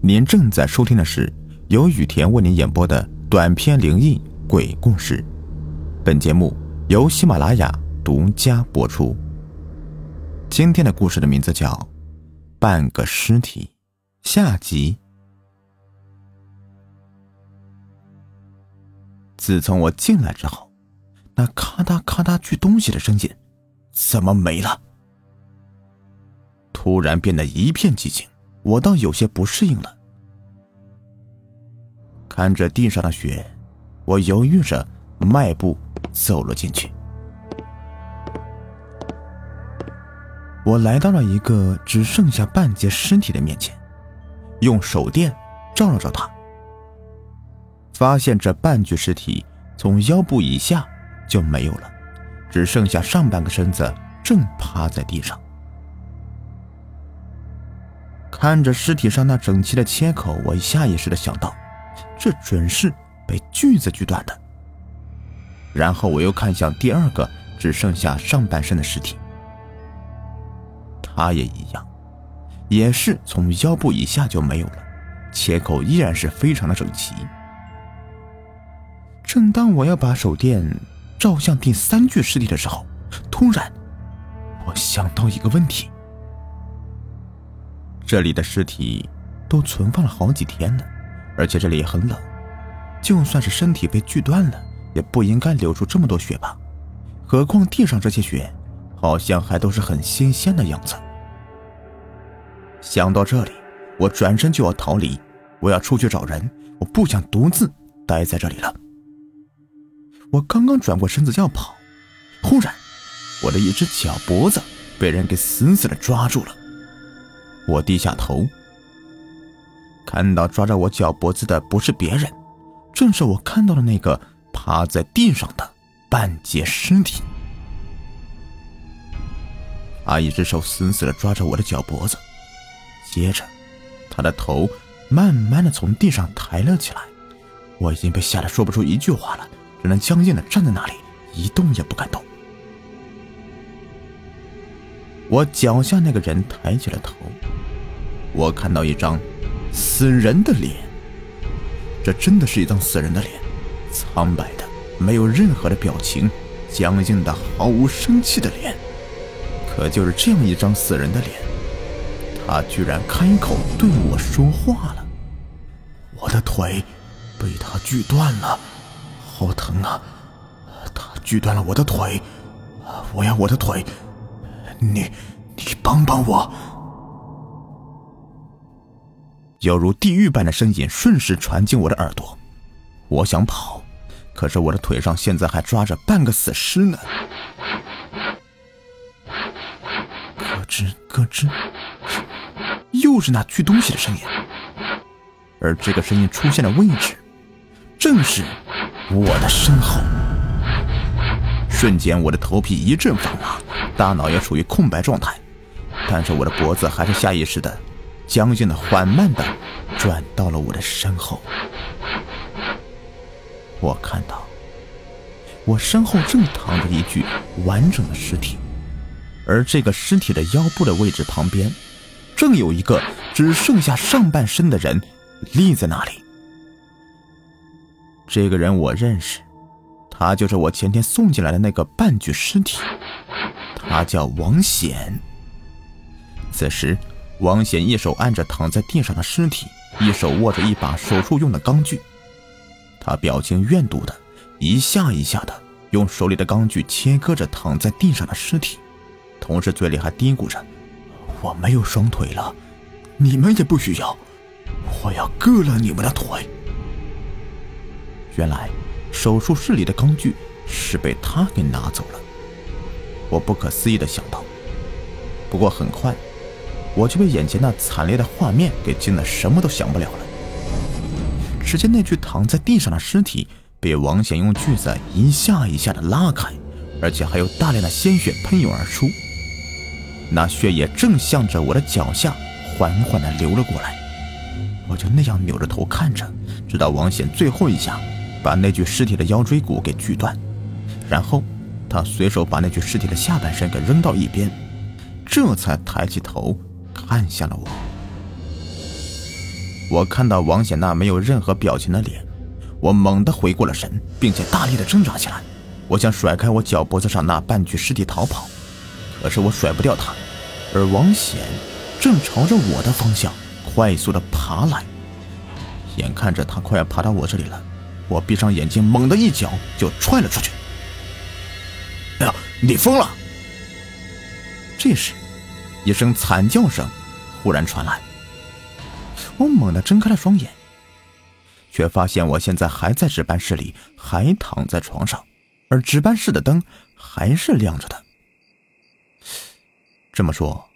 您正在收听的是由雨田为您演播的短篇灵异鬼故事，本节目由喜马拉雅独家播出。今天的故事的名字叫《半个尸体》，下集。自从我进来之后，那咔嗒咔嗒锯东西的声音怎么没了？突然变得一片寂静。我倒有些不适应了，看着地上的血，我犹豫着迈步走了进去。我来到了一个只剩下半截尸体的面前，用手电照了照他，发现这半具尸体从腰部以下就没有了，只剩下上半个身子正趴在地上。看着尸体上那整齐的切口，我下意识的想到，这准是被锯子锯断的。然后我又看向第二个只剩下上半身的尸体，他也一样，也是从腰部以下就没有了，切口依然是非常的整齐。正当我要把手电照向第三具尸体的时候，突然，我想到一个问题。这里的尸体都存放了好几天了，而且这里也很冷，就算是身体被锯断了，也不应该流出这么多血吧？何况地上这些血，好像还都是很新鲜的样子。想到这里，我转身就要逃离，我要出去找人，我不想独自待在这里了。我刚刚转过身子要跑，忽然，我的一只脚脖子被人给死死的抓住了。我低下头，看到抓着我脚脖子的不是别人，正是我看到的那个趴在地上的半截尸体。他一只手死死的抓着我的脚脖子，接着，他的头慢慢的从地上抬了起来。我已经被吓得说不出一句话了，只能僵硬的站在那里，一动也不敢动。我脚下那个人抬起了头。我看到一张死人的脸，这真的是一张死人的脸，苍白的，没有任何的表情，僵硬的，毫无生气的脸。可就是这样一张死人的脸，他居然开口对我说话了。我的腿被他锯断了，好疼啊！他锯断了我的腿，我要我的腿，你，你帮帮我！犹如地狱般的声音瞬时传进我的耳朵，我想跑，可是我的腿上现在还抓着半个死尸呢。咯吱咯吱，又是那锯东西的声音，而这个声音出现的位置，正是我的身后。瞬间，我的头皮一阵发麻，大脑也处于空白状态，但是我的脖子还是下意识的。僵硬的、缓慢的转到了我的身后。我看到，我身后正躺着一具完整的尸体，而这个尸体的腰部的位置旁边，正有一个只剩下上半身的人立在那里。这个人我认识，他就是我前天送进来的那个半具尸体，他叫王显。此时。王显一手按着躺在地上的尸体，一手握着一把手术用的钢锯。他表情怨毒的，一下一下的用手里的钢锯切割着躺在地上的尸体，同时嘴里还嘀咕着：“我没有双腿了，你们也不需要，我要割了你们的腿。”原来，手术室里的钢锯是被他给拿走了。我不可思议的想到，不过很快。我就被眼前那惨烈的画面给惊得什么都想不了了。只见那具躺在地上的尸体被王显用锯子一下一下的拉开，而且还有大量的鲜血喷涌而出。那血液正向着我的脚下缓缓的流了过来。我就那样扭着头看着，直到王显最后一下把那具尸体的腰椎骨给锯断，然后他随手把那具尸体的下半身给扔到一边，这才抬起头。看向了我，我看到王显那没有任何表情的脸，我猛地回过了神，并且大力的挣扎起来。我想甩开我脚脖子上那半具尸体逃跑，可是我甩不掉他，而王显正朝着我的方向快速的爬来。眼看着他快要爬到我这里了，我闭上眼睛，猛地一脚就踹了出去。你疯了！这时，一声惨叫声忽然传来。我猛地睁开了双眼，却发现我现在还在值班室里，还躺在床上，而值班室的灯还是亮着的。这么说，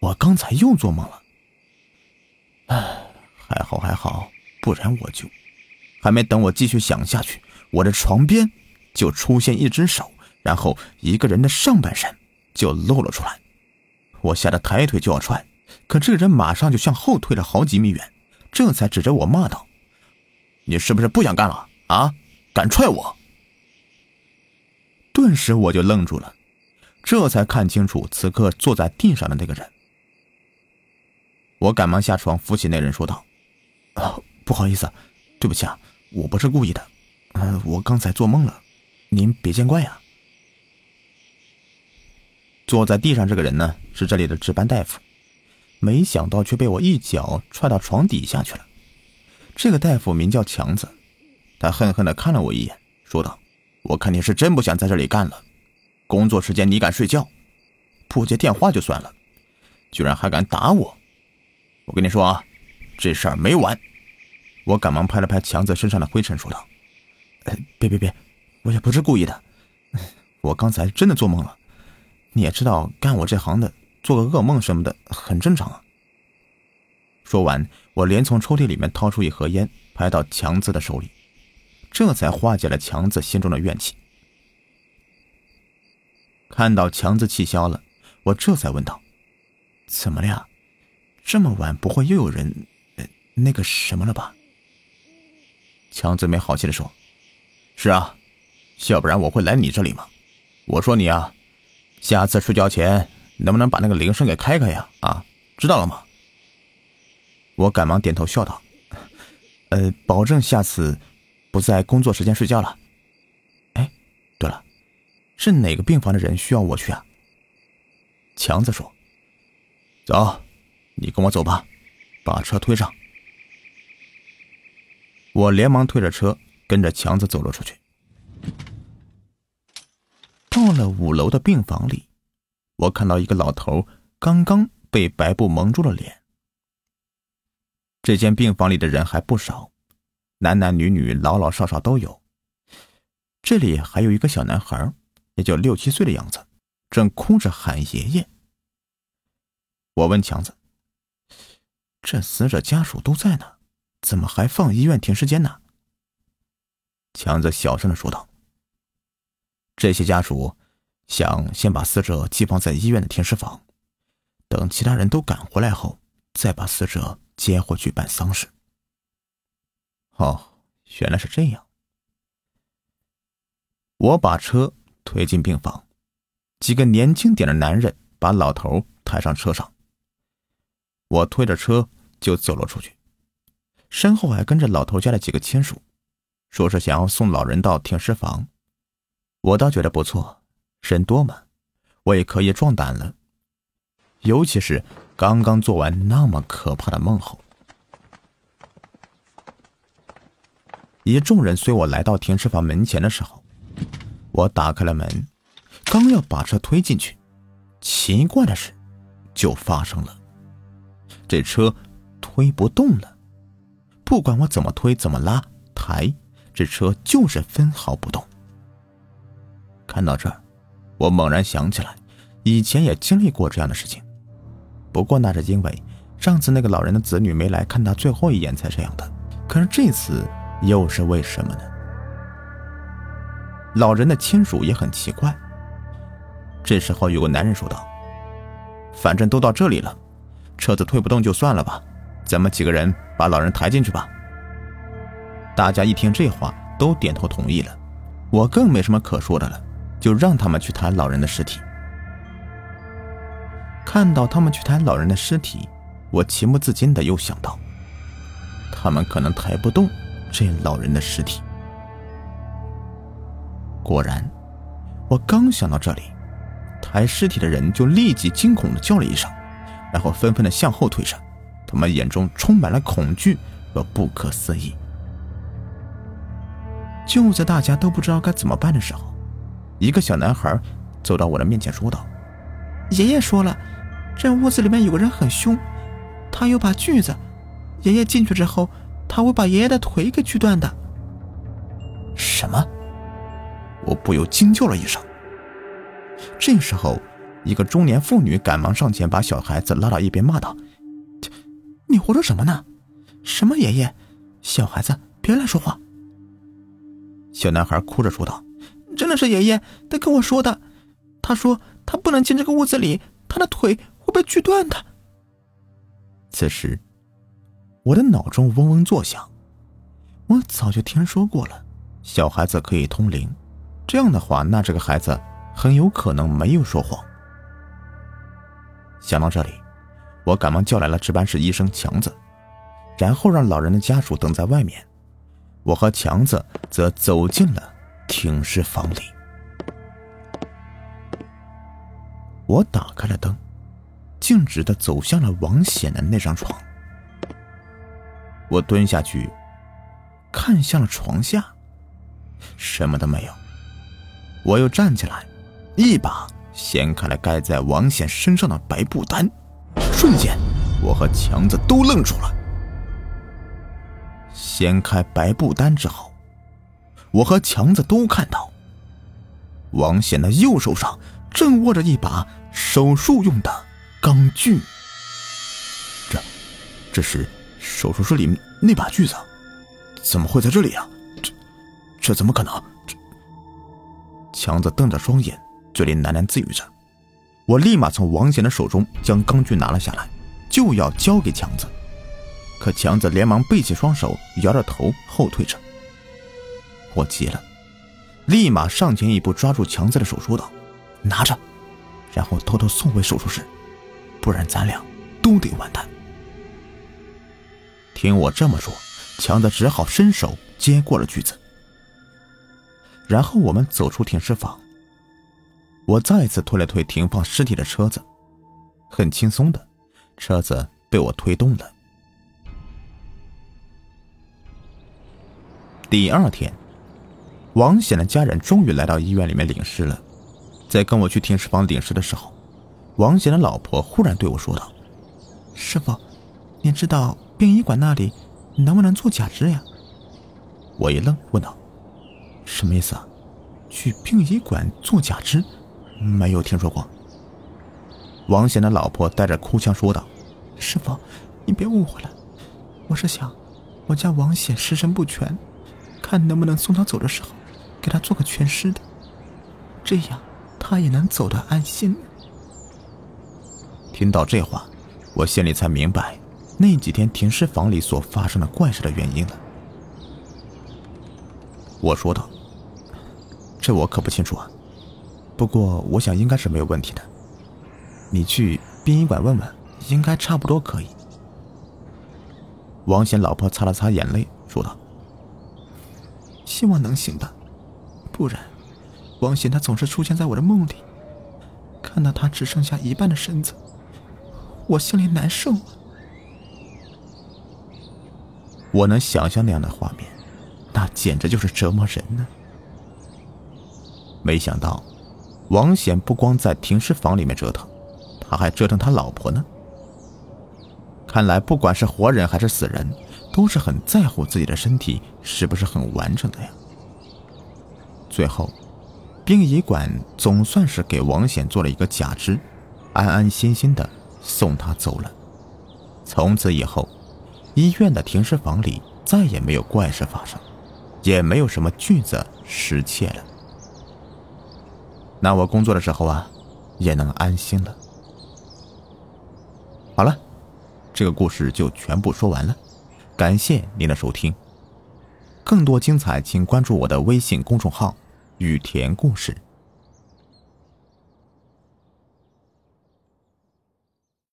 我刚才又做梦了。唉，还好还好，不然我就……还没等我继续想下去，我的床边就出现一只手，然后一个人的上半身就露了出来。我吓得抬腿就要踹。可这个人马上就向后退了好几米远，这才指着我骂道：“你是不是不想干了啊？敢踹我！”顿时我就愣住了，这才看清楚此刻坐在地上的那个人。我赶忙下床扶起那人，说道：“啊，不好意思，对不起啊，我不是故意的，嗯，我刚才做梦了，您别见怪呀。”坐在地上这个人呢，是这里的值班大夫。没想到却被我一脚踹到床底下去了。这个大夫名叫强子，他恨恨地看了我一眼，说道：“我看你是真不想在这里干了。工作时间你敢睡觉，不接电话就算了，居然还敢打我！我跟你说啊，这事儿没完！”我赶忙拍了拍强子身上的灰尘，说道：“别别别，我也不是故意的，我刚才真的做梦了。你也知道，干我这行的。”做个噩梦什么的很正常啊。说完，我连从抽屉里面掏出一盒烟，拍到强子的手里，这才化解了强子心中的怨气。看到强子气消了，我这才问道：“怎么了呀？这么晚不会又有人那个什么了吧？”强子没好气的说：“是啊，要不然我会来你这里吗？我说你啊，下次睡觉前。”能不能把那个铃声给开开呀？啊，知道了吗？我赶忙点头笑道：“呃，保证下次不在工作时间睡觉了。”哎，对了，是哪个病房的人需要我去啊？强子说：“走，你跟我走吧，把车推上。”我连忙推着车，跟着强子走了出去。到了五楼的病房里。我看到一个老头刚刚被白布蒙住了脸。这间病房里的人还不少，男男女女、老老少少都有。这里还有一个小男孩，也就六七岁的样子，正哭着喊爷爷。我问强子：“这死者家属都在呢，怎么还放医院停尸间呢？”强子小声的说道：“这些家属。”想先把死者寄放在医院的停尸房，等其他人都赶回来后，再把死者接回去办丧事。哦，原来是这样。我把车推进病房，几个年轻点的男人把老头抬上车上。我推着车就走了出去，身后还跟着老头家的几个亲属，说是想要送老人到停尸房。我倒觉得不错。人多嘛，我也可以壮胆了。尤其是刚刚做完那么可怕的梦后，一众人随我来到停尸房门前的时候，我打开了门，刚要把车推进去，奇怪的事就发生了：这车推不动了。不管我怎么推、怎么拉、抬，这车就是分毫不动。看到这儿。我猛然想起来，以前也经历过这样的事情，不过那是因为上次那个老人的子女没来看他最后一眼才这样的。可是这次又是为什么呢？老人的亲属也很奇怪。这时候有个男人说道：“反正都到这里了，车子推不动就算了吧，咱们几个人把老人抬进去吧。”大家一听这话，都点头同意了。我更没什么可说的了。就让他们去抬老人的尸体。看到他们去抬老人的尸体，我情不自禁的又想到，他们可能抬不动这老人的尸体。果然，我刚想到这里，抬尸体的人就立即惊恐的叫了一声，然后纷纷的向后退闪，他们眼中充满了恐惧和不可思议。就在大家都不知道该怎么办的时候，一个小男孩走到我的面前说道：“爷爷说了，这屋子里面有个人很凶，他有把锯子，爷爷进去之后，他会把爷爷的腿给锯断的。”什么？我不由惊叫了一声。这时候，一个中年妇女赶忙上前，把小孩子拉到一边，骂道：“你胡说什么呢？什么爷爷？小孩子别乱说话。”小男孩哭着说道：“真的是爷爷，他跟我说的。他说他不能进这个屋子里，他的腿会被锯断的。”此时，我的脑中嗡嗡作响。我早就听说过了，小孩子可以通灵。这样的话，那这个孩子很有可能没有说谎。想到这里，我赶忙叫来了值班室医生强子，然后让老人的家属等在外面。我和强子则走进了停尸房里。我打开了灯，径直的走向了王显的那张床。我蹲下去，看向了床下，什么都没有。我又站起来，一把掀开了盖在王显身上的白布单，瞬间，我和强子都愣住了。掀开白布单之后，我和强子都看到，王显的右手上正握着一把手术用的钢锯。这，这是手术室里那把锯子，怎么会在这里啊？这，这怎么可能？强子瞪着双眼，嘴里喃喃自语着。我立马从王显的手中将钢锯拿了下来，就要交给强子。可强子连忙背起双手，摇着头后退着。我急了，立马上前一步抓住强子的手，说道：“拿着，然后偷偷送回手术室，不然咱俩都得完蛋。”听我这么说，强子只好伸手接过了锯子。然后我们走出停尸房，我再次推了推停放尸体的车子，很轻松的，车子被我推动了。第二天，王显的家人终于来到医院里面领尸了。在跟我去停尸房领尸的时候，王显的老婆忽然对我说道：“师傅，你知道殡仪馆那里能不能做假肢呀？”我一愣，问道：“什么意思啊？去殡仪馆做假肢？没有听说过。”王显的老婆带着哭腔说道：“师傅，你别误会了，我是想，我家王显尸身不全。”看能不能送他走的时候，给他做个全尸的，这样他也能走得安心。听到这话，我心里才明白那几天停尸房里所发生的怪事的原因了。我说道：“这我可不清楚啊，不过我想应该是没有问题的。你去殡仪馆问问，应该差不多可以。”王贤老婆擦了擦眼泪，说道。希望能行吧，不然，王显他总是出现在我的梦里，看到他只剩下一半的身子，我心里难受。我能想象那样的画面，那简直就是折磨人呢。没想到，王显不光在停尸房里面折腾，他还折腾他老婆呢。看来，不管是活人还是死人。都是很在乎自己的身体是不是很完整的呀。最后，殡仪馆总算是给王显做了一个假肢，安安心心的送他走了。从此以后，医院的停尸房里再也没有怪事发生，也没有什么锯子失窃了。那我工作的时候啊，也能安心了。好了，这个故事就全部说完了。感谢您的收听，更多精彩，请关注我的微信公众号“雨田故事”。